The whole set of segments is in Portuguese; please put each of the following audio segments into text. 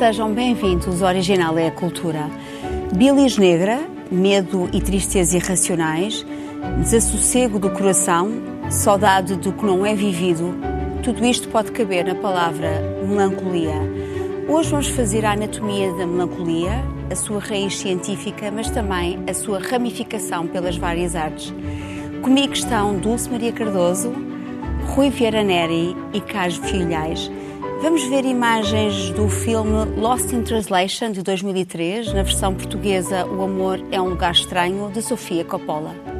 Sejam bem-vindos ao Original é a Cultura. Bilis negra, medo e tristeza irracionais, desassossego do coração, saudade do que não é vivido, tudo isto pode caber na palavra melancolia. Hoje vamos fazer a anatomia da melancolia, a sua raiz científica, mas também a sua ramificação pelas várias artes. Comigo estão Dulce Maria Cardoso, Rui Vieira Neri e Carlos Filhais. Vamos ver imagens do filme Lost in Translation de 2003, na versão portuguesa O Amor é um Lugar Estranho, de Sofia Coppola.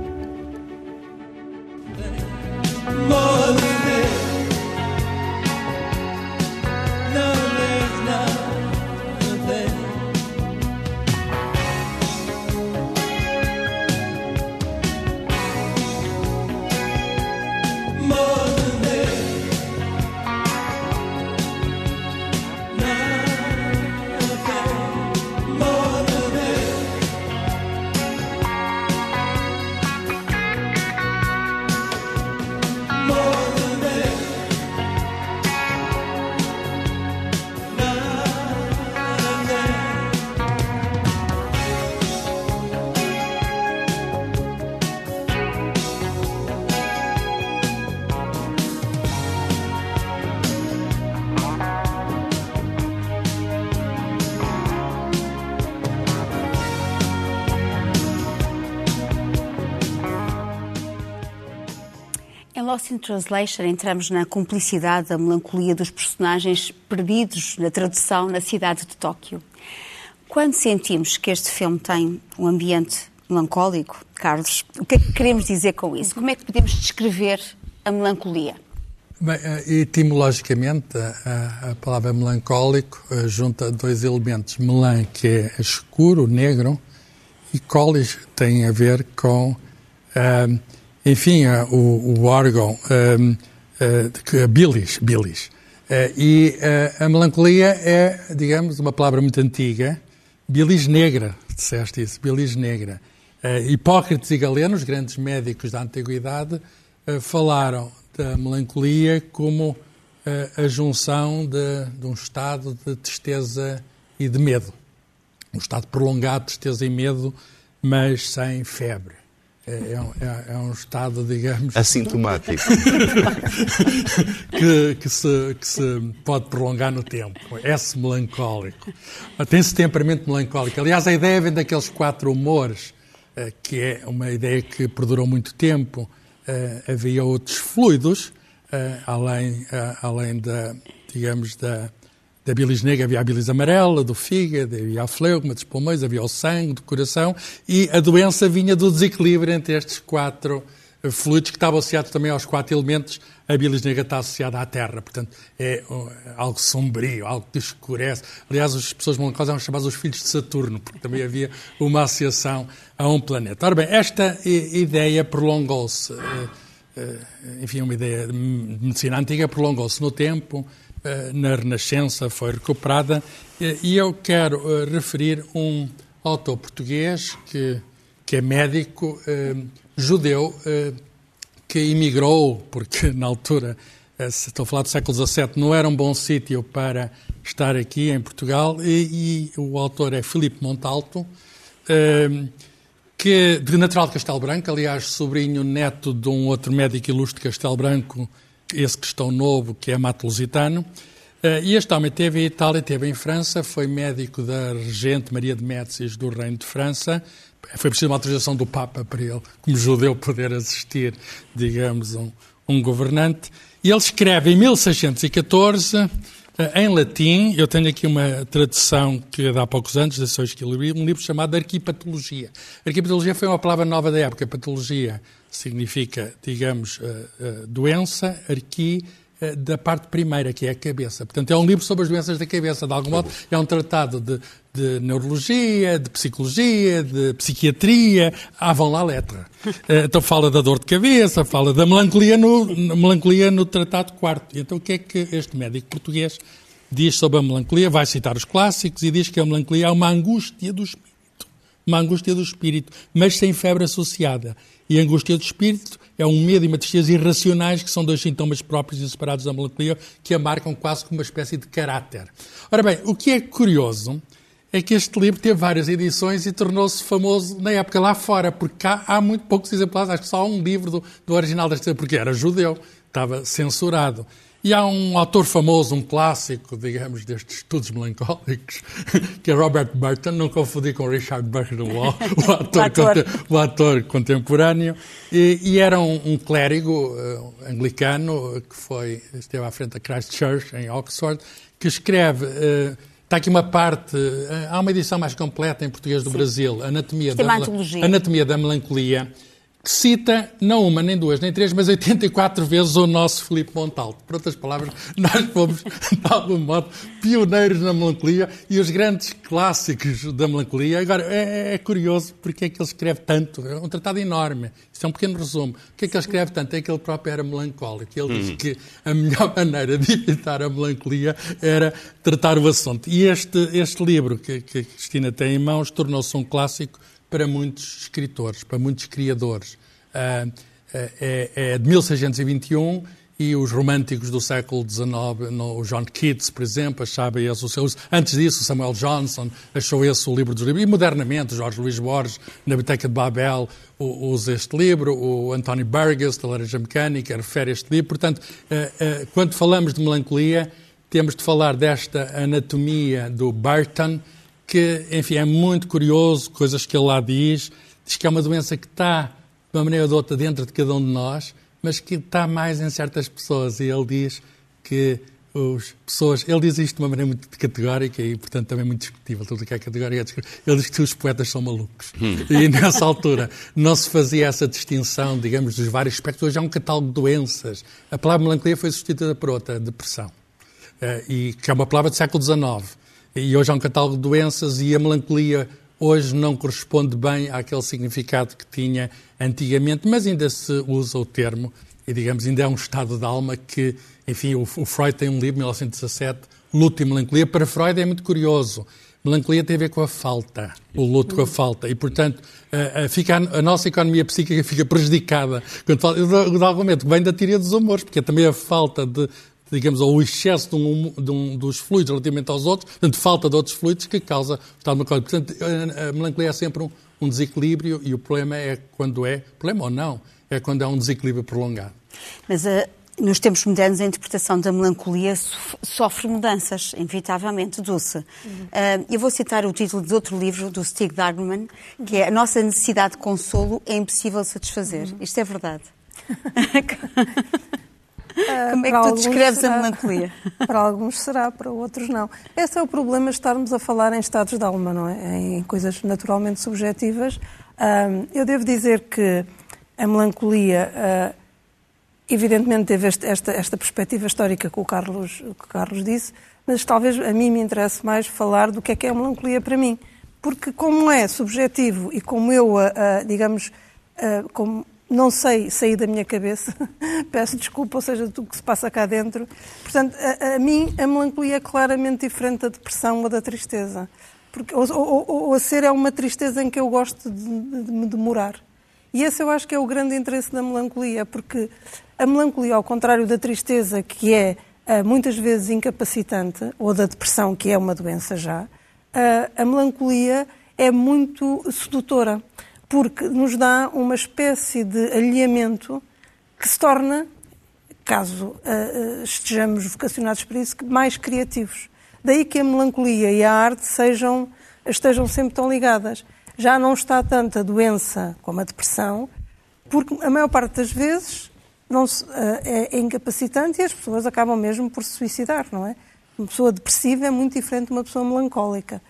Lost in Translation entramos na cumplicidade, da melancolia dos personagens perdidos na tradução na cidade de Tóquio. Quando sentimos que este filme tem um ambiente melancólico, Carlos, o que é que queremos dizer com isso? Como é que podemos descrever a melancolia? Bem, eh, etimologicamente, a, a palavra melancólico eh, junta dois elementos. Melan, que é escuro, negro, e colis tem a ver com uh, enfim, o, o, órgão, um, uh, bilis, bilis. Uh, e uh, a melancolia é, digamos, uma palavra muito antiga, bilis negra, disseste isso, bilis negra. Hipócrates e Galeno, os grandes médicos da Antiguidade, falaram da melancolia como a junção de, de um estado de tristeza e de medo. Um estado prolongado de tristeza e medo, mas sem febre. É, é, um, é, é, um, estado, digamos. Assintomático. que, que, se, que, se, pode prolongar no tempo. S melancólico. Tem-se temperamento melancólico. Aliás, a ideia vem daqueles quatro humores, eh, que é uma ideia que perdurou muito tempo. Eh, havia outros fluidos, eh, além, além da, digamos, da da bilis negra havia a bilis amarela, do fígado, havia a fleuma, dos pulmões, havia o sangue, do coração, e a doença vinha do desequilíbrio entre estes quatro eh, fluidos que estavam associados também aos quatro elementos. A bilis negra está associada à terra, portanto é algo sombrio, algo que escurece. Aliás, as pessoas melancólicas eram chamadas os filhos de Saturno, porque também havia uma associação a um planeta. Ora bem, esta ideia prolongou-se, eh, eh, enfim, uma ideia de medicina antiga prolongou-se no tempo, eh, na Renascença foi recuperada eh, e eu quero eh, referir um autor português que, que é médico judeu que emigrou, porque na altura, estou a falar do século XVII, não era um bom sítio para estar aqui em Portugal, e, e o autor é Filipe Montalto, que de natural de Castelo Branco, aliás, sobrinho neto de um outro médico ilustre de Castelo Branco, esse questão novo, que é Lusitano. Uh, e este homem teve em Itália, teve em França, foi médico da regente Maria de Médicis do Reino de França. Foi preciso uma autorização do Papa para ele, como judeu, poder assistir, digamos, um, um governante. E ele escreve em 1614 em latim, eu tenho aqui uma tradução que dá poucos anos, de São um livro chamado Arquipatologia. Arquipatologia foi uma palavra nova da época. Patologia significa, digamos, doença, arqui, da parte primeira, que é a cabeça. Portanto, é um livro sobre as doenças da cabeça, de algum modo. É um tratado de, de neurologia, de psicologia, de psiquiatria. Ah, vão lá letra. Então fala da dor de cabeça, fala da melancolia no, melancolia no tratado quarto. Então o que é que este médico português diz sobre a melancolia? Vai citar os clássicos e diz que a melancolia é uma angústia do espírito. Uma angústia do espírito, mas sem febre associada. E a angústia do espírito é um medo e uma tristeza irracionais, que são dois sintomas próprios e separados da melancolia, que a marcam quase como uma espécie de caráter. Ora bem, o que é curioso é que este livro teve várias edições e tornou-se famoso na época lá fora, porque cá há muito poucos exemplares, acho que só há um livro do, do original deste porque era judeu, estava censurado. E há um autor famoso, um clássico, digamos, destes estudos melancólicos, que é Robert Burton, não confundir com Richard Burton, o, o, ator, ator. o ator, contemporâneo, e, e era um, um clérigo uh, anglicano que foi, esteve à frente da Christ Church, em Oxford, que escreve... Uh, Está aqui uma parte, uh, há uma edição mais completa em português do Sim. Brasil, Anatomia da, Anatomia da Melancolia, cita não uma, nem duas, nem três, mas 84 vezes o nosso Filipe Montalto. Por outras palavras, nós fomos, de algum modo, pioneiros na melancolia e os grandes clássicos da melancolia. Agora, é, é curioso porque é que ele escreve tanto. É um tratado enorme. Isto é um pequeno resumo. O que é que ele escreve tanto? É que ele próprio era melancólico. Ele diz que a melhor maneira de evitar a melancolia era tratar o assunto. E este, este livro que, que a Cristina tem em mãos tornou-se um clássico para muitos escritores, para muitos criadores. Uh, é, é, de 1621 e os românticos do século XIX, no, o John Keats, por exemplo, achava esse o seu. Antes disso, Samuel Johnson achou esse o livro dos livros. E modernamente, Jorge Luís Borges, na Biblioteca de Babel, usa este livro. O António Burgess, da Laranja Mecânica, refere este livro. Portanto, uh, quando falamos de melancolia, temos de falar desta anatomia do Burton que, enfim, é muito curioso, coisas que ele lá diz. Diz que é uma doença que está, de uma maneira ou de outra, dentro de cada um de nós, mas que está mais em certas pessoas. E ele diz que as pessoas. Ele diz isto de uma maneira muito categórica e, portanto, também muito discutível. Tudo o que é categórico é Ele diz que os poetas são malucos. Hum. E nessa altura não se fazia essa distinção, digamos, dos vários aspectos. Hoje há um catálogo de doenças. A palavra melancolia foi substituída por outra, depressão. Eh, e que é uma palavra do século XIX. E hoje há um catálogo de doenças e a melancolia hoje não corresponde bem àquele significado que tinha antigamente, mas ainda se usa o termo e, digamos, ainda é um estado de alma que, enfim, o, Freud tem um livro, 1917, Luto e Melancolia. Para Freud é muito curioso. Melancolia tem a ver com a falta, o luto com a falta. E, portanto, a, a, fica, a nossa economia psíquica fica prejudicada. Quando fala, de algum momento, vem da teoria dos humores, porque é também a falta de, digamos, ou o excesso de um, de um, dos fluidos relativamente aos outros, portanto, falta de outros fluidos que causa o estado melancólico. Portanto, a, melancolia é sempre um, um, desequilíbrio e o problema é quando é, problema ou não, é quando há um desequilíbrio prolongado. Mas uh, nos tempos modernos a interpretação da melancolia sofre mudanças, inevitavelmente, Dulce. Uhum. Uh, eu vou citar o título de outro livro, do Stig Dagerman, que é A Nossa Necessidade de Consolo é Impossível Satisfazer. Uhum. Isto é verdade. Uh, Como é que tu descreves será, a melancolia? Para alguns será, para outros não. Esse é o problema de estarmos a falar em estados de alma, não é? Em coisas naturalmente subjetivas. Uh, eu devo dizer que a melancolia, uh, evidentemente, teve este, esta, esta perspectiva histórica que o, Carlos, que o Carlos disse, mas talvez a mim me interesse mais falar do que é que é a melancolia para mim. Porque, como é subjetivo e como eu, digamos, como não sei sair da minha cabeça, peço desculpa, ou seja, do que se passa cá dentro. Portanto, a, a mim, a melancolia é claramente diferente da depressão ou da tristeza. Porque, ou, ou, ou, a ser é uma tristeza em que eu gosto de, de, me demorar. E esse eu acho que é o grande interesse da melancolia, porque a melancolia, ao contrário da tristeza, que é uh, muitas vezes incapacitante, ou da depressão, que é uma doença já, uh, a melancolia é muito sedutora porque nos dá uma espécie de alinhamento que se torna, caso uh, estejamos vocacionados para isso, mais criativos. Daí que a melancolia e a arte sejam, estejam sempre tão ligadas. Já não está tanto a doença como a depressão, porque a maior parte das vezes se, é, é incapacitante e as pessoas acabam mesmo por se suicidar, não é? Uma pessoa depressiva é muito diferente de uma pessoa melancólica.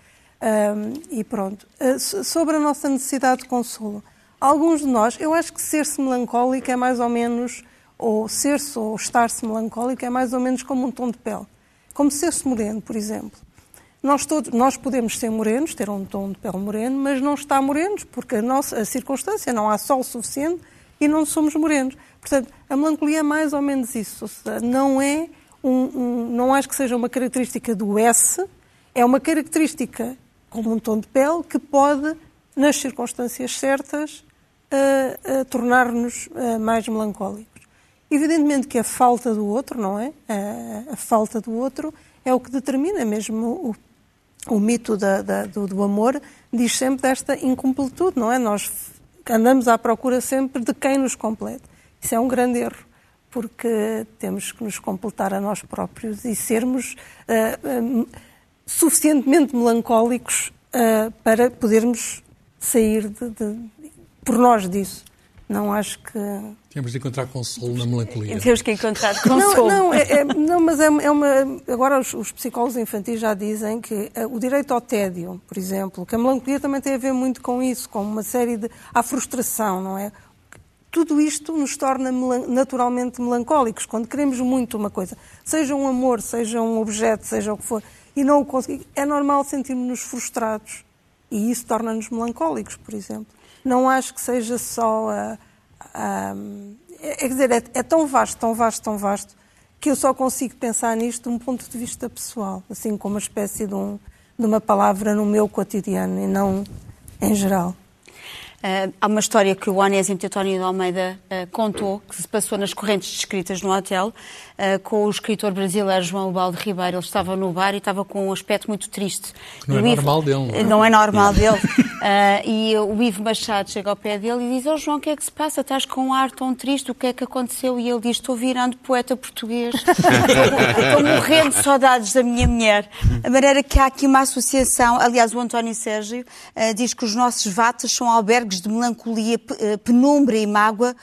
Um, e pronto. Uh, sobre a nossa necessidade de consolo. Alguns de nós, eu acho que ser-se melancólico é mais ou menos, ou ser-se ou estar-se melancólico é mais ou menos como um tom de pele. Como ser-se moreno, por exemplo. Nós, todos, nós podemos ser morenos, ter um tom de pele moreno, mas não estar morenos, porque a, nossa, a circunstância, não há sol suficiente e não somos morenos. Portanto, a melancolia é mais ou menos isso. Seja, não é um, um, não acho que seja uma característica do S, é uma característica como um tom de pele que pode nas circunstâncias certas, a, a tornar-nos mais melancólicos. Evidentemente que a falta do outro, não é? A, falta do outro é o que determina mesmo o, o mito da, da, do, do, amor, diz sempre desta incompletude, não é? Nós andamos à procura sempre de quem nos complete. Isso é um grande erro, porque temos que nos completar a nós próprios e sermos uh, uh, suficientemente melancólicos uh, para podermos sair de, de, por nós disso. Não acho que. Temos de encontrar consolo na melancolia. Temos que encontrar consolo. Não, não, é, é, não mas é, é, uma. Agora, os, os, psicólogos infantis já dizem que uh, o direito ao tédio, por exemplo, que a melancolia também tem a ver muito com isso, com uma série de. a frustração, não é? Tudo isto nos torna melan naturalmente melancólicos. Quando queremos muito uma coisa, seja um amor, seja um objeto, seja o que for, e não o conseguimos, é normal sentirmos-nos frustrados. E isso torna-nos melancólicos, por exemplo não acho que seja só a. a é, quer dizer, é, é, tão vasto, tão vasto, tão vasto, que eu só consigo pensar nisto de um ponto de vista pessoal, assim como uma espécie de, um, de uma palavra no meu cotidiano e não em geral. Uh, há uma história que o Onésimo Teotónio de Almeida uh, contou, que se passou nas correntes descritas no hotel, uh, com o escritor brasileiro João Balde Ribeiro. Ele estava no bar e estava com um aspecto muito triste. Não é normal dele. Não é, não é normal dele. e o Ivo Machado chega ao pé dele e diz, oh João, o que é que se passa? Estás com um ar tão triste, o que é que aconteceu? E ele diz, estou virando poeta português. estou morrendo de saudades da minha mulher. A maneira que há aqui uma associação, aliás, o António Sérgio diz que os nossos vatas são albergues de melancolia, eh, penumbra e mágoa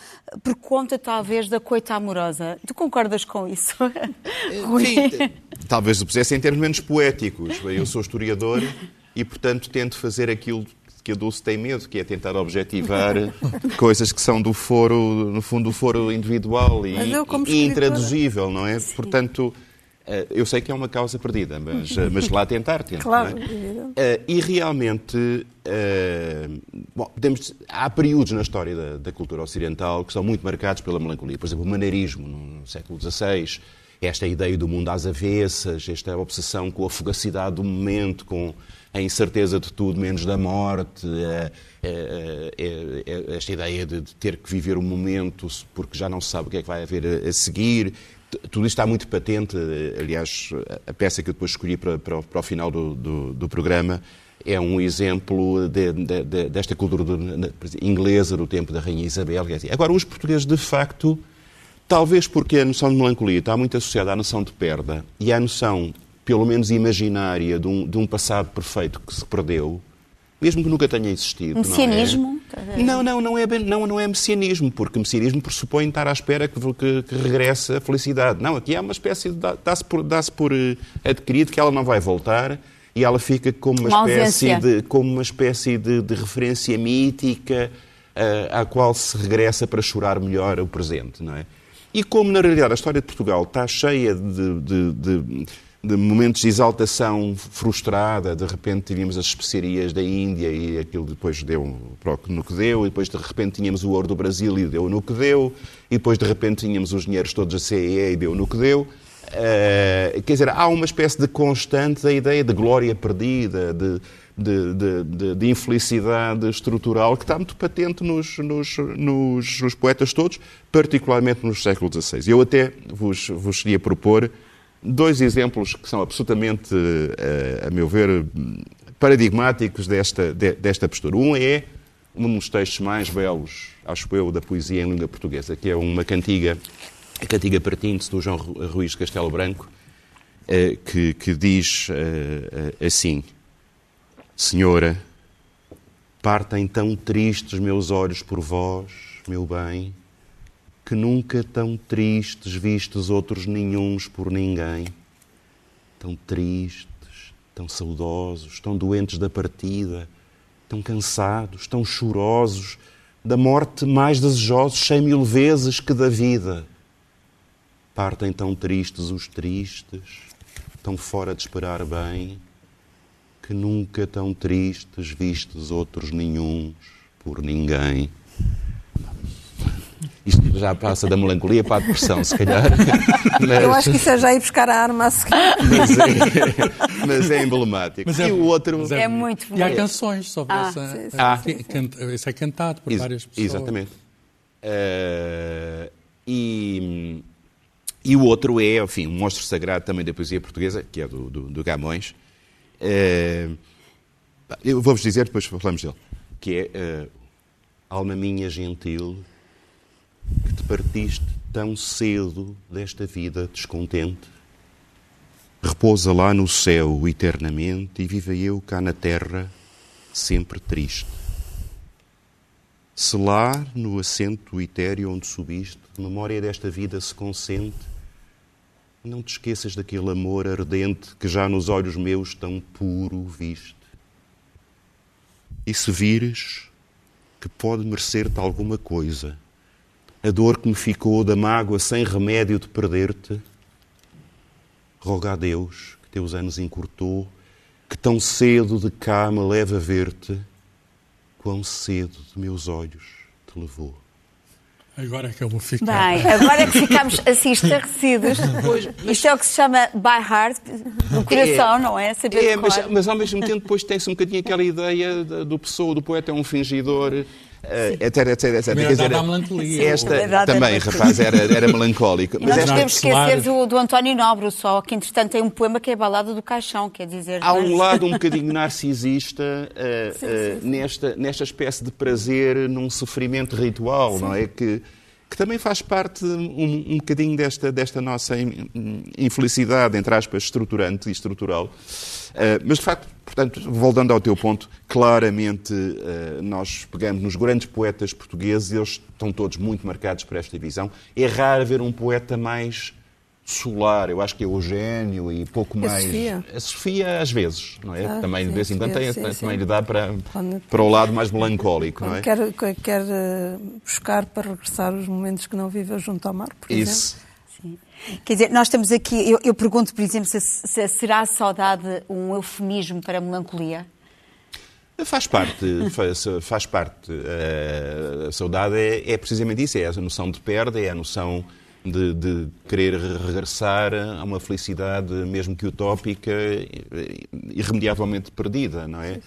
por conta, talvez, da coita amorosa. Tu concordas com isso? Sim, talvez o pusesse em termos menos poéticos. Eu sou historiador e, portanto, tento fazer aquilo que a Dulce tem medo, que é tentar objetivar coisas que são do foro, no fundo, do foro individual e, e intraduzível, não é? Sim. Portanto, eh, eu sei que é uma causa perdida, mas, eh, mas lá tentar, tento. Claro. É? E realmente, bom, temos, há períodos na história da, da, cultura ocidental que são muito marcados pela melancolia. Por exemplo, o maneirismo, no século XVI, esta ideia do mundo às avessas, esta obsessão com a fugacidade do momento, com a incerteza de tudo menos da morte, esta ideia de ter que viver o momento porque já não se sabe o que é que vai haver a seguir tudo isto está muito patente. Aliás, a peça que eu depois escolhi para, para, para o final do, do, do, programa é um exemplo de, de, de, desta cultura inglesa do tempo da Rainha Isabel. Agora, os portugueses, de facto, talvez porque a noção de melancolia está muito associada à noção de perda e à noção, pelo menos imaginária, de um, de um passado perfeito que se perdeu, mesmo que nunca tenha existido. Não, é? Não, não, não, é, não, não é messianismo, porque messianismo pressupõe estar à espera que, que, que regresse a felicidade. Não, aqui há uma espécie de. dá-se por, dá por eh, adquirido que ela não vai voltar e ela fica como uma, uma espécie, de, como uma espécie de, de referência mítica uh, à qual se regressa para chorar melhor o presente, não é? E como, na realidade, a história de Portugal está cheia de, de, de de momentos de exaltação frustrada, de repente tínhamos as especiarias da Índia e aquilo depois deu no que deu, e depois de repente tínhamos o ouro do Brasil e deu no que deu, e depois de repente tínhamos os dinheiros todos da CEE e deu no que deu. Uh, quer dizer, há uma espécie de constante da ideia de glória perdida, de, de, de, de, infelicidade estrutural que está muito patente nos, nos, nos, nos poetas todos, particularmente nos séculos XVI. Eu até vos, vos propor dois exemplos que são absolutamente, eh, a meu ver, paradigmáticos desta, desta postura. Um é um dos textos mais belos, acho eu, da poesia em língua portuguesa, que é uma cantiga, a cantiga Partintes, do João Ruiz Castelo Branco, eh, que, que diz eh, assim: Senhora, partem tão tristes meus olhos por vós, meu bem, que nunca tão tristes vistos outros nenhuns por ninguém. Tão tristes, tão saudosos, tão doentes da partida, tão cansados, tão chorosos, da morte mais desejosos cem mil vezes que da vida. Partem tão tristes os tristes, tão fora de esperar bem, que nunca tão tristes vistos outros nenhuns por ninguém. Isto já passa da melancolia para a depressão, se calhar. Mas... Eu acho que isso é já ir buscar a arma a seguir. Mas é, mas é emblemático. Mas é, e o outro... É, é muito bonito. E há canções sobre ah, essa... Sim, sim, ah. Sim, isso é cantado por Ex várias pessoas. Exatamente. Uh, e, e o outro é, enfim, um monstro sagrado também da poesia portuguesa, que é do, do, do Gamões. Uh, eu vou-vos dizer, depois falamos dele, que é uh, Alma minha gentil, partiste tão cedo desta vida descontente. Repousa lá no céu eternamente e viva eu cá na terra sempre triste. Se lá, no assento etéreo onde subiste, memória desta vida se consente, não te esqueças daquele amor ardente que já nos olhos meus tão puro viste. E se vires que pode merecer-te alguma coisa, a dor que me ficou da mágoa sem remédio de perder-te, roga a Deus que teus anos encurtou, que tão cedo de cá me leva a ver-te quão cedo de meus olhos te levou. Agora é que eu vou ficar. Bem, agora é que ficamos assim estarrecidos. Pois, mas... Isto é o que se chama by heart, do coração, é, não é? Saber é, mas, mas, ao mesmo tempo depois tem-se um bocadinho aquela ideia do pessoa, do poeta é um fingidor. Uh, etc, etc, etc. Quer dizer, melancolia. Esta, também, rapaz, era, era melancólico. Mas nós temos que esquecer do, do António Nobre, só que entretanto tem um poema que é a Balada do Caixão, quer dizer... Há um lado um bocadinho narcisista uh, sim, uh, sim, nesta, nesta espécie de prazer num sofrimento ritual, não é? Que, que também faz parte um, um bocadinho desta, desta nossa infelicidade, entre aspas, estruturante e estrutural. Uh, mas, de facto, portanto, voltando ao teu ponto, claramente uh, nós pegamos nos grandes poetas portugueses, eles estão todos muito marcados por esta visão. É raro ver um poeta mais solar, eu acho que é Eugênio e pouco mais. A Sofia. A Sofia, às vezes, não é? Ah, também sim, de vez em quando tem, sim, também sim. lhe dá para, para o lado mais melancólico, não é? Quer, quer eh, buscar para regressar os momentos que não viveu junto ao mar, por Isso. exemplo. Sim. Quer dizer, nós estamos aqui, eu, eu pergunto, por exemplo, se, se será a saudade um eufemismo para a melancolia? Faz parte, faz, faz parte. Eh, a saudade é, é precisamente isso, é a noção de perda, é a noção de, de, querer regressar a uma felicidade, mesmo que utópica, irremediavelmente perdida, não é?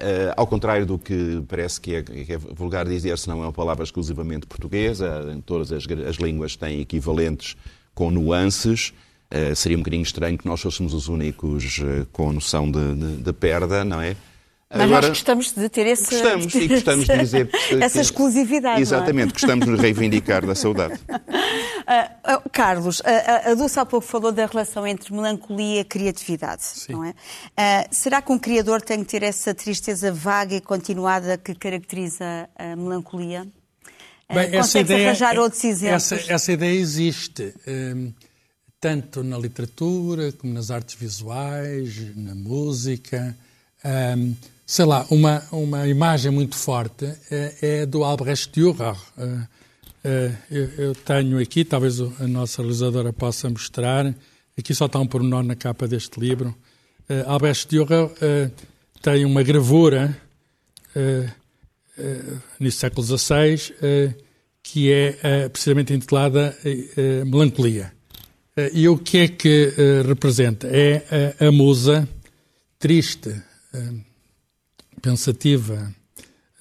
Uh, ao contrário do que parece que é, que é vulgar dizer, se não é uma palavra exclusivamente portuguesa, todas as, as línguas têm equivalentes com nuances. Uh, seria um bocadinho estranho que nós fôssemos os únicos uh, com noção de, de, de perda, não é? Mas Agora, nós gostamos de ter esse, gostamos, e gostamos de dizer essa exclusividade. É? Exatamente, é? gostamos de reivindicar da saudade. Uh, uh, Carlos, a, a Dulce há pouco falou da relação entre melancolia e criatividade, Sim. não é? Uh, será que um criador tem que ter essa tristeza vaga e continuada que caracteriza a melancolia? Bem, essa ideia, arranjar outros exemplos? Essa, essa ideia existe, um, tanto na literatura como nas artes visuais, na música. Um, sei lá, uma, uma imagem muito forte é, é do Albrecht Dürer. Uh, uh, eu, eu, tenho aqui, talvez a nossa realizadora possa mostrar, aqui só está um pormenor na capa deste livro. Uh, Albrecht Dürer tem uma gravura no século XVI que é precisamente intitulada Melancolia. e o que é que representa? É a musa triste, pensativa,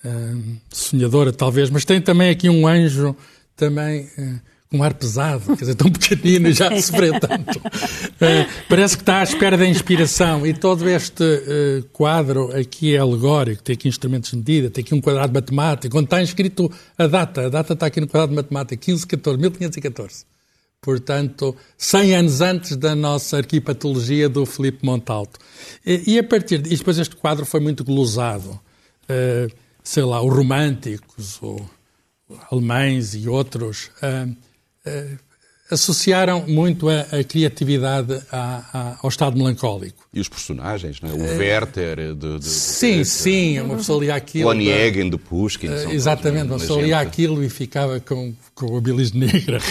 uh, sonhadora talvez, mas tem também aqui um anjo também uh, com um ar pesado, quer dizer, tão pequenino e já sofreu tanto. Uh, parece que está à espera da inspiração e todo este quadro aqui é alegórico, tem aqui instrumentos de medida, tem aqui um quadrado matemático, onde está escrito a data, a data está aqui no quadrado matemático, 1514, 1514. Portanto, 100 anos antes da nossa arquipatologia do Filipe Montalto. E, e a partir. E depois este quadro foi muito glosado. Uh, sei lá, os românticos, os alemães e outros, uh, uh, associaram muito a, a criatividade a, a, ao estado melancólico. E os personagens, não é? O é... Werther de, de, Sim, de, sim, uma pessoa lia aquilo. Onegin de Pushkin. Uh, exatamente, uma pessoa lia aquilo e ficava com, com a bilis negra.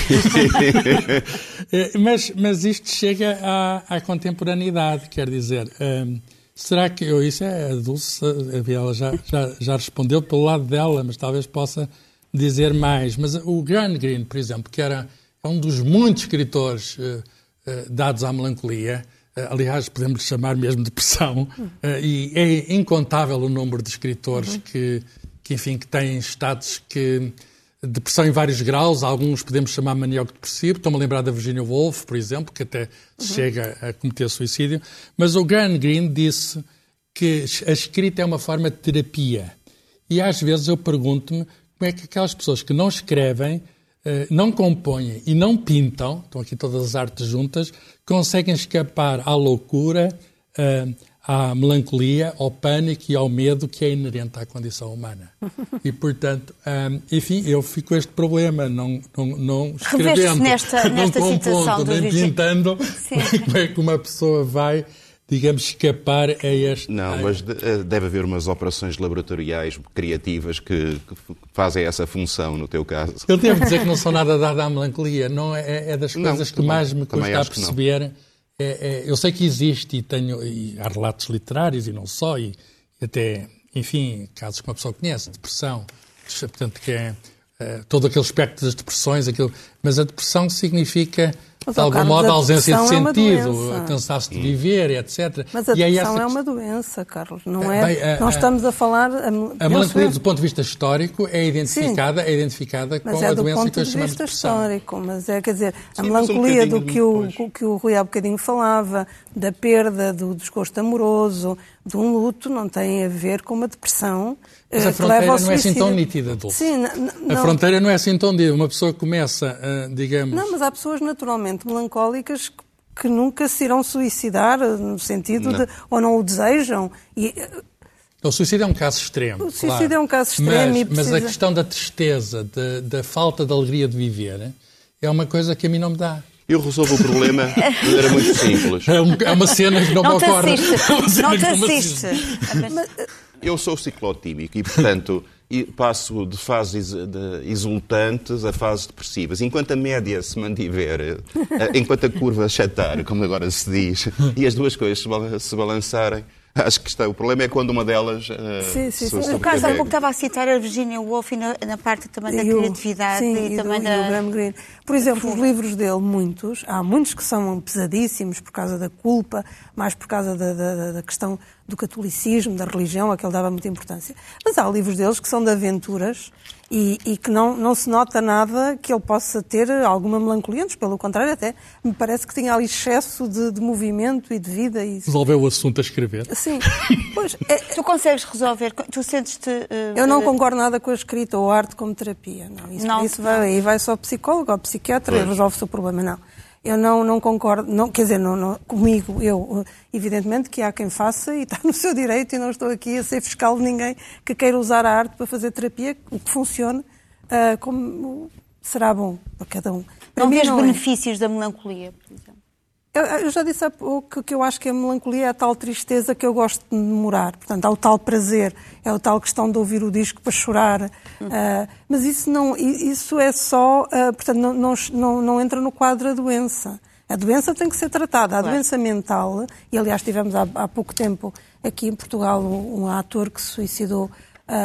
Eh, mas, mas isto chega à, à contemporaneidade, quer dizer. Um, será que eu, isso é a Dulce, ela já, já, já respondeu pelo lado dela, mas talvez possa dizer mais, mas o Graham Greene, por exemplo, que era é um dos muitos escritores uh, uh, dados à melancolia, uh, aliás, podemos chamar mesmo depressão, e é incontável o número de escritores uhum. que, que, enfim, que têm estados que depressão em vários graus, alguns podemos chamar maníaco depressivo. Estou-me a lembrar da Virginia Woolf, por exemplo, que até uhum. chega a cometer suicídio. Mas o Graham Greene disse que a escrita é uma forma de terapia. E às vezes eu pergunto-me como é que aquelas pessoas que não escrevem, não compõem e não pintam, estão aqui todas as artes juntas, conseguem escapar à loucura, eh, à melancolia, ao pânico e ao medo que é inerente à condição humana. E, portanto, um, enfim, eu fico com este problema, não, não, não escrevendo, nesta, nesta não compondo, nem pintando, como é que uma pessoa vai digamos, escapar a este. Não, mas eh, deve haver umas operações laboratoriais criativas que, que, fazem essa função, no teu caso. Eu devo dizer que não sou nada dado à melancolia, não é, é das coisas não, que mais me custa a perceber é, é, eu sei que existe e tenho e há relatos literários e não só, e, e até, enfim, casos que uma pessoa conhece, depressão, portanto, que é, é todo aquele espectro das depressões, aquilo, mas a depressão significa mas, de algum modo, a ausência de é sentido, é cansaço de viver, etc. Mas a depressão é, essa... é, uma doença, Carlos. Não é? Bem, a, Nós estamos a falar. A, a melancolia, do ponto de vista histórico, é identificada, é identificada com é a doença que nós chamamos de depressão. histórico, mas é, quer dizer, a Sim, melancolia um do que o, que o Rui há bocadinho falava, da perda, do desgosto amoroso, de um luto, não tem a ver com uma depressão. Mas a eh, fronteira não é assim tão nítida, Dulce. Sim, não, a fronteira não é assim tão nítida. Uma pessoa começa, digamos... Não, mas há pessoas naturalmente melancólicas que nunca se irão suicidar, no sentido não. de. ou não o desejam. E, o suicídio é um caso extremo. O suicídio claro. é um caso extremo. Mas, precisa... mas a questão da tristeza, de, da falta de alegria de viver, é uma coisa que a mim não me dá. Eu resolvo o problema de maneira muito simples. É, um, é, uma cena que não, não me ocorre. Assiste. Não te assiste. Eu sou ciclotímico e, portanto, passo de fases exultantes a fases depressivas. Enquanto a média se mantiver, eh, enquanto a curva achatar, como agora se diz, e as duas coisas se balançarem, Acho que está. O problema é quando uma delas. Uh, sim, sim, sim. No caso, há pouco estava a citar a Virginia Woolf na, na parte também da e criatividade sim, e, e também do, da. E Graham Greene. Por exemplo, os livros dele, muitos, há muitos que são pesadíssimos por causa da culpa, mais por causa da, da, da questão do catolicismo, da religião, a que ele dava muita importância. Mas há livros deles que são de aventuras e, e, que não, não se nota nada que ele possa ter alguma melancolia, antes, pelo contrário, até me parece que tinha ali excesso de, de movimento e de vida. E... Resolveu o assunto a escrever? Sim. Pois, é... Tu consegues resolver? Tu sentes-te. Uh, eu não concordo nada com a escrita ou a arte como terapia. Não. Isso, não, isso vai, aí vai só ao psicólogo ou psiquiatra pois. e resolve-se o problema. Não. Eu não, não concordo, não, quer dizer, não, não, comigo, eu, evidentemente que há quem faça e está no seu direito e não estou aqui a ser fiscal de ninguém que queira usar a arte para fazer terapia, o que funcione uh, como será bom para cada um. Para não vês é. benefícios é. da melancolia, por exemplo? Eu, já disse há pouco que eu acho que a melancolia é a tal tristeza que eu gosto de demorar. Portanto, há o tal prazer, é o tal questão de ouvir o disco para chorar. Uh, mas isso, não, isso é só, uh, portanto, não, não, não, não entra no quadro da doença. A doença tem que ser tratada. A claro. doença mental, e aliás tivemos há, há, pouco tempo aqui em Portugal um, um ator que se suicidou uh,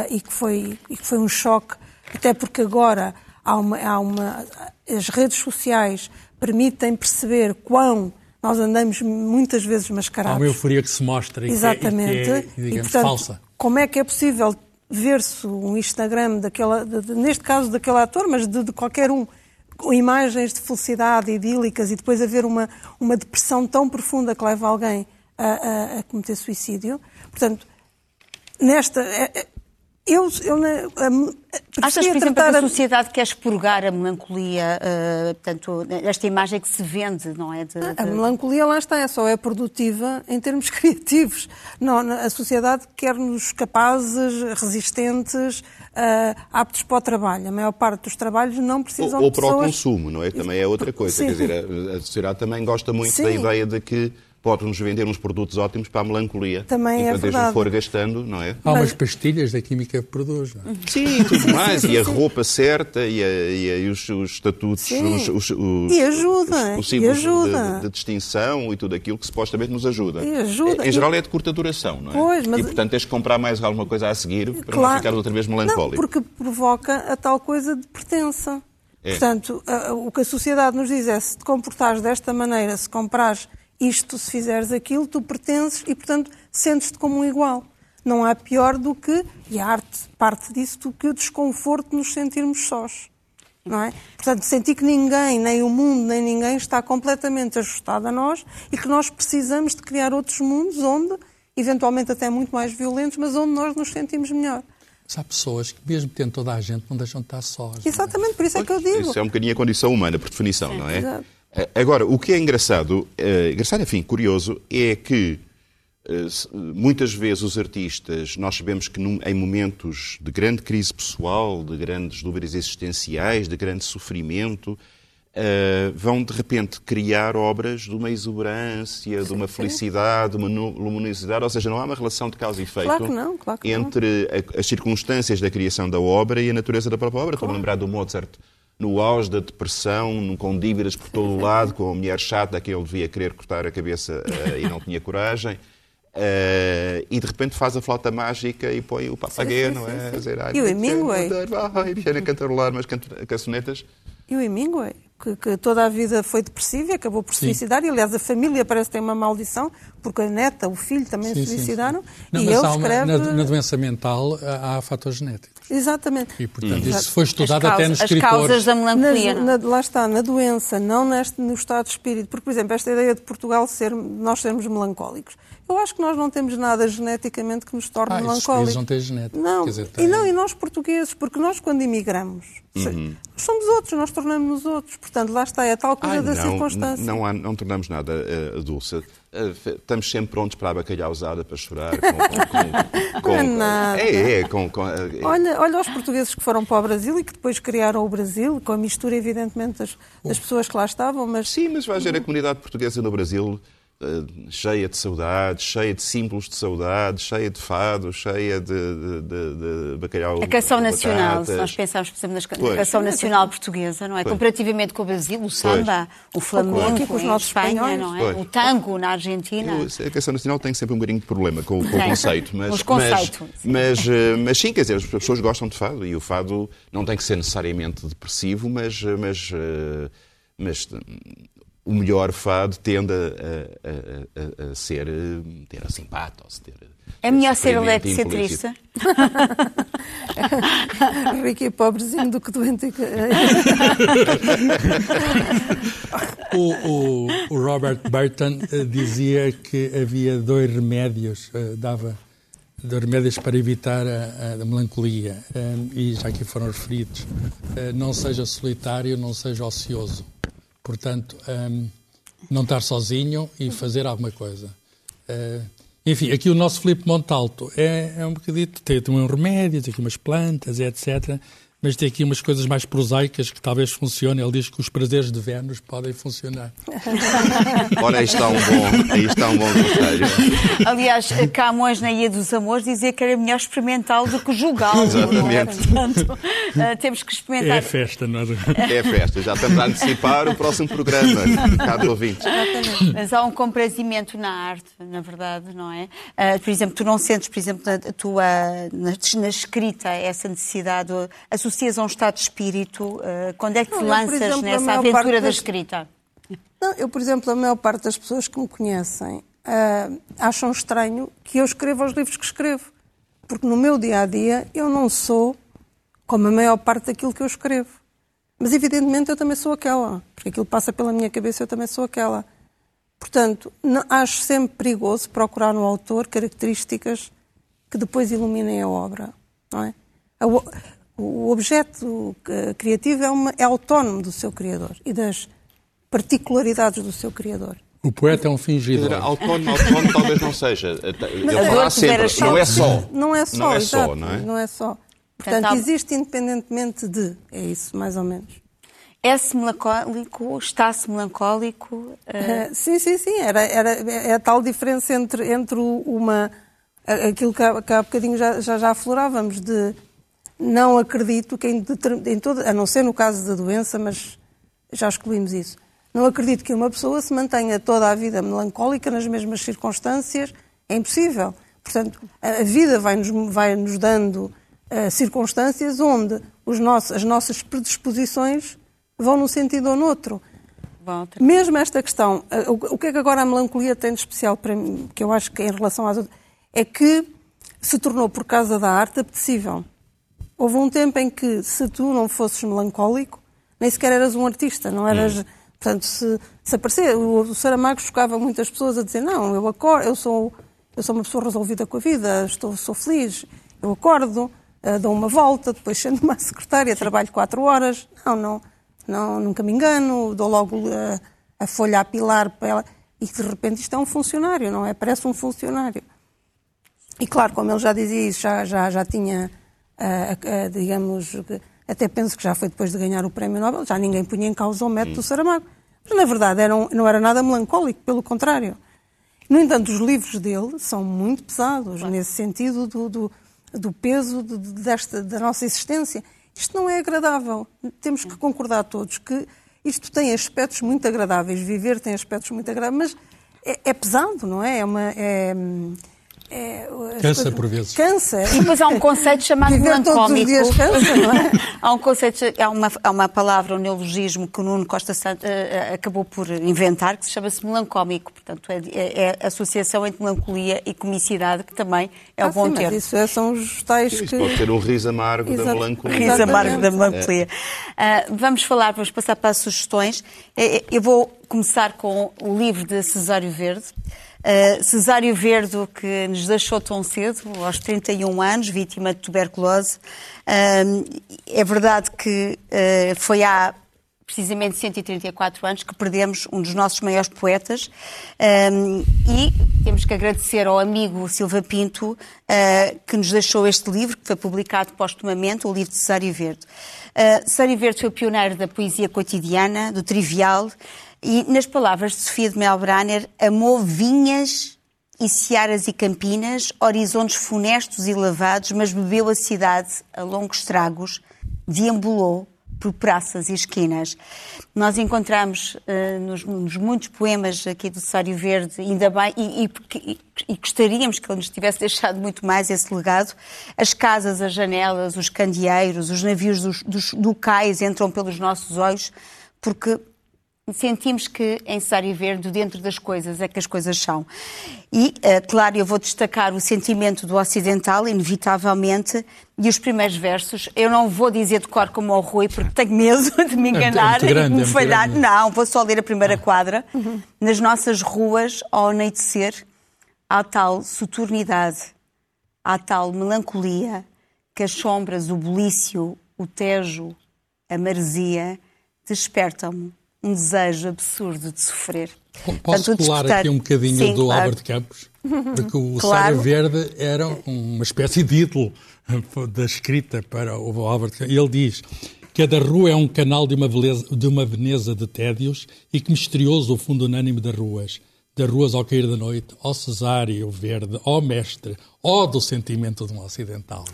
e, que foi, e que foi um choque, até porque agora há uma, há uma, as redes sociais permitem perceber quão nós andamos muitas vezes mascarados. Há uma euforia que se mostra e Exatamente. que é, e que é digamos, e, portanto, falsa. Como é que é possível ver-se um Instagram, daquela, de, de, neste caso daquele ator, mas de, de, qualquer um, com imagens de felicidade idílicas e depois haver uma, uma depressão tão profunda que leva alguém a, a, a cometer suicídio? Portanto, nesta. É eu, eu Achas, por exemplo, que a sociedade quer expurgar a melancolia, uh, portanto, esta imagem que se vende, não é? De, de... A melancolia, lá está, é só é produtiva em termos criativos. Não, a sociedade quer-nos capazes, resistentes, uh, aptos para o trabalho. A maior parte dos trabalhos não precisam ou, ou de pessoas... Ou para o consumo, não é? Também é outra coisa. Sim. Quer dizer, a, a sociedade também gosta muito Sim. da ideia de que pode-nos vender uns produtos ótimos para a melancolia. Também é verdade. for gastando, não é? Há umas pastilhas da química que produz, não é? Sim, tudo mais. e a roupa certa e, a, e, a, e os, os, estatutos, os, os, os, e ajuda, os, símbolos ajuda. De, de, distinção e tudo aquilo que supostamente nos ajuda. E ajuda. Em geral é de curta duração, não é? Pois, mas... E portanto tens que comprar mais alguma coisa a seguir para claro. não ficar outra vez melancólico. Não, porque provoca a tal coisa de pertença. É. Portanto, o que a sociedade nos diz é se te comportares desta maneira, se comprares isto, se fizeres aquilo, tu pertences e, portanto, sentes-te como um igual. Não há pior do que, e a arte parte disso, do que o desconforto de nos sentirmos sós. Não é? Portanto, sentir que ninguém, nem o mundo, nem ninguém está completamente ajustado a nós e que nós precisamos de criar outros mundos onde, eventualmente até muito mais violentos, mas onde nós nos sentimos melhor. Mas há pessoas que, mesmo tendo toda a gente, não deixam de estar sós. É? Exatamente, por isso é que eu digo. Isso é um bocadinho a condição humana, por definição, Sim, não é? Exato. Eh, agora, o que é engraçado, uh, engraçado, enfim, curioso, é que uh, muitas vezes os artistas, nós sabemos que num, em momentos de grande crise pessoal, de grandes dúvidas existenciais, de grande sofrimento, uh, vão de repente criar obras de uma exuberância, de uma felicidade, de uma luminosidade, ou seja, não há uma relação de causa e efeito claro que não, claro entre a, as circunstâncias da criação da obra e a natureza da própria obra. Claro. Estou a lembrar do Mozart no auge da depressão, com dívidas por todo o lado, com a mulher chata a quem ele devia querer cortar a cabeça uh, e não tinha coragem. Uh, e de repente faz a flauta mágica e põe o papagaio, não é? Dizer, e o Hemingway? Vai, viene cantarolar umas cançonetas. E o Hemingway? Que, que, toda a vida foi depressiva e acabou por se suicidar. E, aliás, a família parece que tem uma maldição, porque a neta, o filho também sim, se suicidaram. Sim, sim. Não, e ele escreve... Uma, na, na, doença mental há, há fatores genéticos. Exatamente. E, portanto, hum. isso foi estudado até nos escritores. As causas da melancolia. Na, na, lá está, na doença, não neste, no estado de espírito. Porque, por exemplo, esta ideia de Portugal ser, nós sermos melancólicos. Eu acho que nós não temos nada geneticamente que nos torne ah, melancólicos. não têm genética. Não. Dizer, e não, e nós portugueses, porque nós quando imigramos, uhum. somos outros, nós tornamos-nos outros. Portanto, lá está, é tal coisa Ai, da não, circunstância. Não, não, não tornamos nada, uh, Dulce. Uh, estamos sempre prontos para a bacalhau usada, para chorar. Com, com, com, não é nada. É, é. Com, com, é. Olha, olha os portugueses que foram para o Brasil e que depois criaram o Brasil, com a mistura, evidentemente, das, das pessoas que lá estavam. Mas... Sim, mas vai ver a comunidade portuguesa no Brasil cheia de saudades, cheia de símbolos de saudade, cheia de fado, cheia de, de, de, de bacalhau. A canção nacional, se nós pensarmos, por exemplo, na canção nacional portuguesa, não é? Pois. Comparativamente com o Brasil, o samba, pois. o flamenco, com os nossos Espanha, não é? Pois. O tango na Argentina. Eu, a canção nacional tem sempre um bocadinho de problema com, com o conceito. Mas, Os conceitos. Mas, mas, eh, mas, sim, quer dizer, as pessoas gostam de fado e o fado não tem que ser necessariamente depressivo, mas, mas, eh, mas o melhor fado tende a, a, a, a ser ter a simpata, ter é melhor ser alegre que ser triste? Rico e pobrezinho do que doente. o, o, o, Robert Burton eh, dizia que havia dois remédios, eh, dava dois remédios para evitar a, a melancolia, eh, e já aqui foram referidos. Não seja solitário, não seja ocioso. Portanto, um, não estar sozinho e fazer alguma coisa. Uh, enfim, aqui o nosso Filipe Montalto é, é um bocadito, tem, tem um remédio, tem aqui umas plantas, etc mas tem aqui umas coisas mais prosaicas que talvez funcionem. Ele diz que os prazeres de Vênus podem funcionar. Ora, aí está um bom, aí está um bom conselho. Aliás, Camões na Ilha dos Amores dizia que era melhor experimentá-lo do que julgá-lo. Exatamente. Portanto, uh, temos que experimentar. É festa, não é? É festa. Já estamos a antecipar o próximo programa, caro ouvintes. Exatamente. Mas há um comprazimento na arte, na verdade, não é? Uh, por exemplo, tu não sentes, por exemplo, na tua na, na escrita essa necessidade, associas a um estado de espírito? Uh, quando é que te lanças exemplo, nessa aventura da escrita? Não, eu, por exemplo, a maior parte das pessoas que me conhecem uh, acham estranho que eu escreva os livros que escrevo. Porque no meu dia a dia eu não sou como a maior parte daquilo que eu escrevo. Mas evidentemente eu também sou aquela. Porque aquilo passa pela minha cabeça, eu também sou aquela. Portanto, não, acho sempre perigoso procurar no autor características que depois iluminem a obra. Não é? O objeto criativo é, uma, é autónomo do seu criador e das particularidades do seu criador. O poeta é um fingido. Autónomo, autónomo talvez não seja. Ele fará sempre. Não é só. Não é só, não é só, não é? Não é só. Portanto, existe independentemente de. É isso, mais ou menos. É-se melancólico? Está-se melancólico? Uh... sim, sim, sim. Era, era, é a tal diferença entre, entre uma. aquilo que há, que há bocadinho já, já, já aflorávamos, de não acredito que em, em todo, a não ser no caso da doença, mas já excluímos isso. Não acredito que uma pessoa se mantenha toda a vida melancólica nas mesmas circunstâncias. É impossível. Portanto, a vida vai-nos vai -nos dando uh, circunstâncias onde os nossos, as nossas predisposições vão num sentido ou noutro. Walter. Mesmo esta questão, o que é que agora a melancolia tem de especial para mim, que eu acho que em relação às outras, é que se tornou, por causa da arte, apetecível. Houve um tempo em que, se tu não fosses melancólico, nem sequer eras um artista, não eras. Hum. Portanto, se, se aparecer, o, o Saramago chocava muitas pessoas a dizer: Não, eu acordo, eu sou, eu sou uma pessoa resolvida com a vida, estou, sou feliz, eu acordo, uh, dou uma volta, depois sendo uma secretária, trabalho quatro horas. Não, não não, nunca me engano, dou logo a, a folha a pilar para ela. E de repente isto é um funcionário, não é? Parece um funcionário. E claro, como ele já dizia isso, já, já, já tinha, uh, uh, digamos, até penso que já foi depois de ganhar o Prémio Nobel, já ninguém punha em causa o método do Saramago. Mas na verdade era um, não era nada melancólico, pelo contrário. No entanto, os livros dele são muito pesados, claro. nesse sentido do, do, do peso de, desta, da nossa existência. Isto não é agradável. Temos que concordar todos que isto tem aspectos muito agradáveis. Viver tem aspectos muito agradáveis, mas é, é pesado, não é? É uma. É, é, cansa por vezes. Cansa. E depois há um conceito chamado melancólico. Cansa, não é? há um conceito, há uma, há uma palavra, um neologismo que o Nuno Costa Santos uh, acabou por inventar, que se chama-se melancómico. Portanto, é, é, é, a associação entre melancolia e comicidade, que também é ah, o bom sim, termo. Isso é, são os tais isso que... pode ter um riso amargo Exato. da melancolia. Riso amargo da melancolia. Uh, vamos falar, vamos passar para as sugestões. Eu vou começar com o livro de Cesário Verde. Uh, Cesário Verde, que nos deixou tão cedo, aos 31 anos, vítima de tuberculose. Uh, é verdade que uh, foi há precisamente 134 anos que perdemos um dos nossos maiores poetas e temos que agradecer ao amigo Silva Pinto que nos deixou este livro, que foi publicado postumamente, o livro de Cesário Verde. Uh, Cesário Verde foi o pioneiro da poesia cotidiana, do trivial, e, nas palavras de Sofia de Melbraner, amou vinhas e searas e campinas, horizontes funestos e lavados, mas bebeu a cidade a longos tragos, deambulou por praças e esquinas. Nós encontramos uh, nos, nos, muitos poemas aqui do Sário Verde, ainda bem, e, e, e, gostaríamos que ele nos tivesse deixado muito mais esse legado, as casas, as janelas, os candeeiros, os navios dos, dos, do cais entram pelos nossos olhos, porque sentimos que em Cesário Verde, dentro das coisas, é que as coisas são. E, eh, claro, eu vou destacar o sentimento do ocidental, inevitavelmente, e os primeiros versos. Eu não vou dizer de cor como o Rui, porque tenho medo de me enganar é grande, e de me é falhar. Não, vou só ler a primeira quadra. Uhum. Nas nossas ruas, ao anoitecer, há tal soturnidade, há tal melancolia, que as sombras, o bulício, o tejo, a maresia, despertam-me um desejo absurdo de sofrer. Posso Portanto, colar aqui um bocadinho Sim, do claro. Albert Campos? Porque o claro. Sário Verde era uma espécie de ídolo da escrita para o Albert Campos. Ele diz Cada rua é um canal de uma, beleza, de uma Veneza de tédios e que misterioso o fundo unânime das ruas das ruas ao cair da noite, ó Cesário Verde, ó Mestre, ó do sentimento de um ocidental.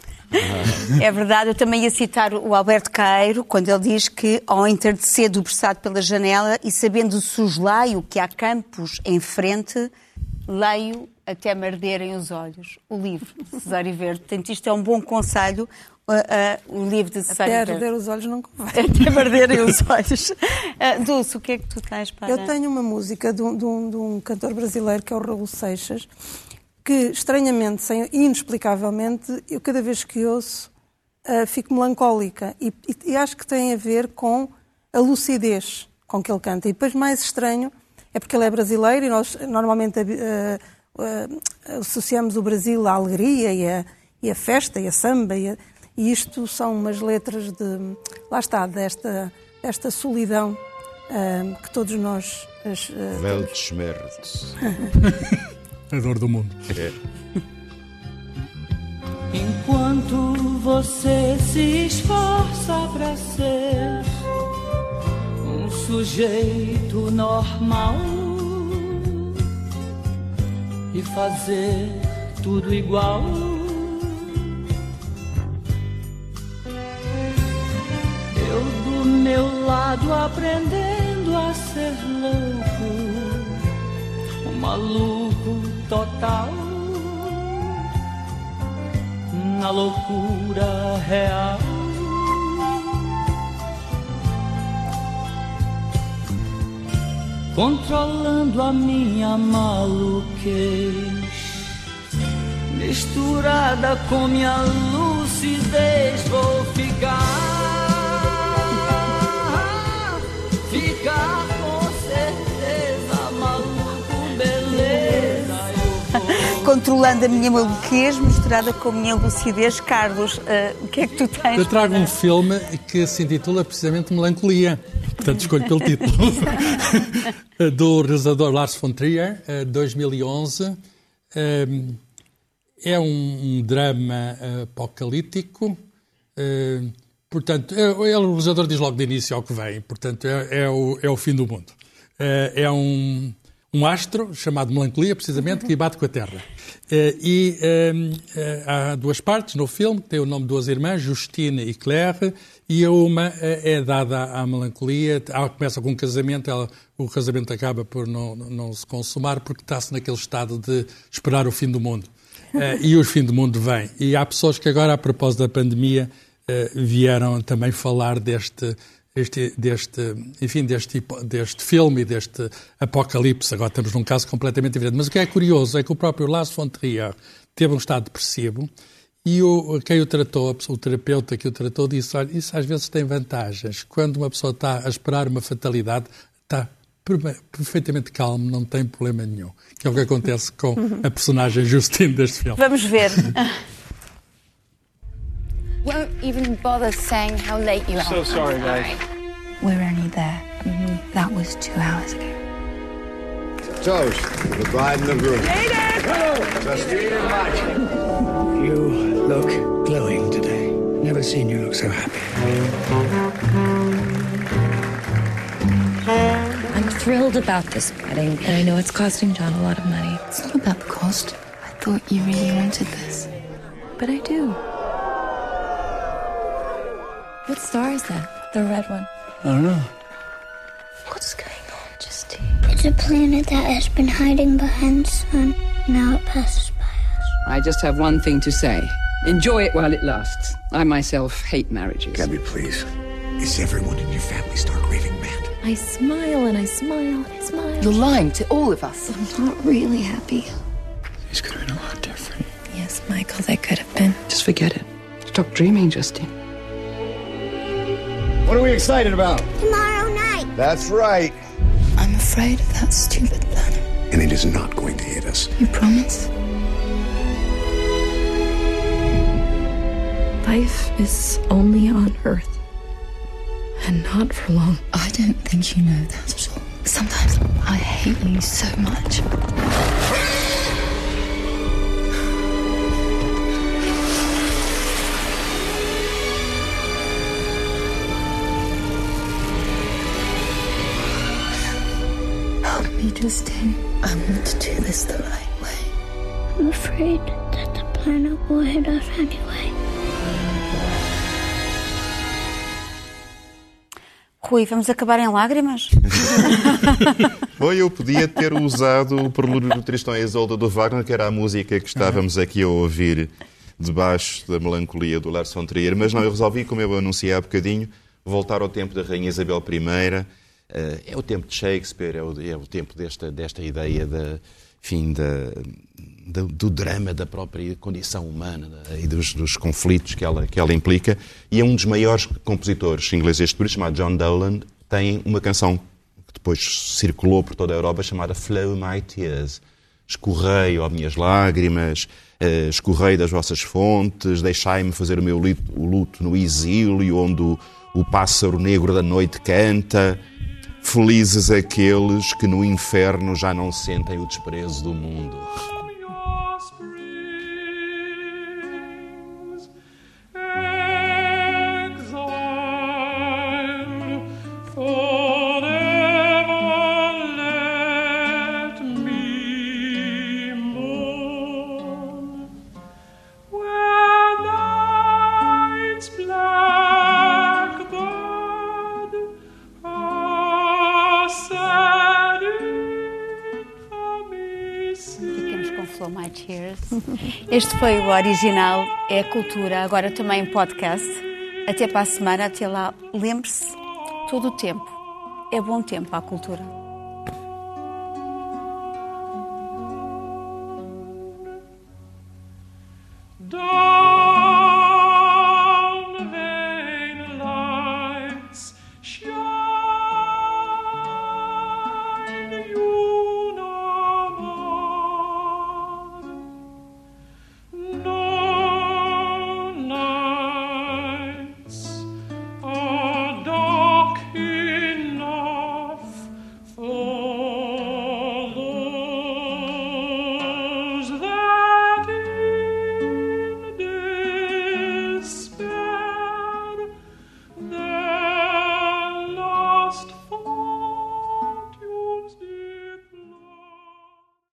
É verdade, eu também ia citar o Alberto Caeiro, quando ele diz que, ao entardecer debruçado pela janela e sabendo o soslaio que há campos em frente, leio até me arderem os olhos. O livro de Cesário Verde. Portanto, isto é um bom conselho uh, uh, o livro de Cesário Até arder os olhos não convém. Até arderem os olhos. Uh, Dulce, o que é que tu tens para... Eu tenho uma música de um, de um, de um cantor brasileiro que é o Raul Seixas, que estranhamente, sem, inexplicavelmente, eu cada vez que ouço uh, fico melancólica e, e, e, acho que tem a ver com a lucidez com que ele canta. E depois mais estranho é porque ele é brasileiro e nós normalmente uh, uh, associamos o Brasil à alegria e a, e a festa e a samba e a, e isto são umas letras de, lá está, desta, desta solidão uh, que todos nós. Uh, Weltschmerz. a dor do mundo. É. Enquanto você se esforça para ser sujeito normal e fazer tudo igual. Eu do meu lado aprendendo a ser louco, um maluco total. Na loucura real. Controlando a minha maluquez, misturada com minha lucidez, vou ficar, ficar com certeza maluco, beleza. Controlando a minha maluquez, misturada com a minha lucidez, Carlos, uh, o que é que tu tens? Eu trago um filme que se intitula precisamente Melancolia portanto escolho pelo título, do realizador Lars von Trier, 2011. Eh, eh, é um, drama apocalíptico. Eh, portanto, é, é, o realizador diz logo de início ao que vem. Portanto, é, é, o, é o fim do mundo. É um, um astro chamado Melancolia, precisamente, que bate com a Terra. E há duas partes no filme, que tem o nome de duas irmãs, Justine e Claire, e a uma é, dada à melancolia. Ela começa com um casamento, ela, o casamento acaba por não, não se consumar porque está-se naquele estado de esperar o fim do mundo. E o fim do mundo vem. E há pessoas que agora, a propósito da pandemia, vieram também falar deste, este, deste, enfim, deste, deste filme, deste apocalipse. Agora estamos num caso completamente diferente. Mas o que é curioso é que o próprio Lars von Trier teve um estado depressivo e o, quem o tratou, o terapeuta que o tratou, disse: olha, isso às vezes tem vantagens. Quando uma pessoa está a esperar uma fatalidade, está perfeitamente calmo, não tem problema nenhum. Que é o que acontece com a personagem Justine deste filme. Vamos ver. Won't even bother saying how late you are. So sorry, guys. We're only there. Mm -hmm. That was two hours ago. Toast, to the bride and the groom. Hello. Justine and Mike. You look glowing today. Never seen you look so happy. I'm thrilled about this wedding, and I know it's costing John a lot of money. It's not about the cost. I thought you really wanted this. But I do. What star is that? The red one. I don't know. What's going on, Justine? It's a planet that has been hiding behind the sun. Now it passes by us. I just have one thing to say. Enjoy it while it lasts. I myself hate marriages. Gabby, please. Is everyone in your family stark raving mad? I smile and I smile and I smile. You're lying to all of us. I'm not really happy. These could have been a lot different. Yes, Michael, they could have been. Just forget it. Stop dreaming, Justine. What are we excited about? Tomorrow night. That's right. I'm afraid of that stupid planet. And it is not going to hit us. You promise? Life is only on Earth. And not for long. I don't think you know that at all. Sometimes I hate you so much. Me, Justine. I want to do this the right way. I'm afraid that the planet will hit us anyway. Rui, vamos acabar em lágrimas? Ou eu podia ter usado o Prelúdio do Tristão e Isolda do Wagner, que era a música que estávamos aqui a ouvir debaixo da melancolia do Lars von Trier, mas não, eu resolvi, como eu anunciei há bocadinho, voltar ao tempo da Rainha Isabel I. Eh, é o tempo de Shakespeare, é o, é o tempo desta, desta ideia enfim, do, do, drama da própria condição humana e dos, dos, conflitos que ela, que ela implica. E é um dos maiores compositores ingleses por isso, chamado John Dowland, tem uma canção que depois circulou por toda a Europa chamada Flow My Tears. Escorrei, ó minhas lágrimas, uh, escorrei das vossas fontes, deixai-me fazer o meu luto, luto no exílio, onde o, o pássaro negro da noite canta. Felizes aqueles que no inferno já não sentem o desprezo do mundo. Este foi o original, é cultura, agora também podcast. Até para a semana, até lá, lembre-se, todo o tempo é bom tempo à cultura.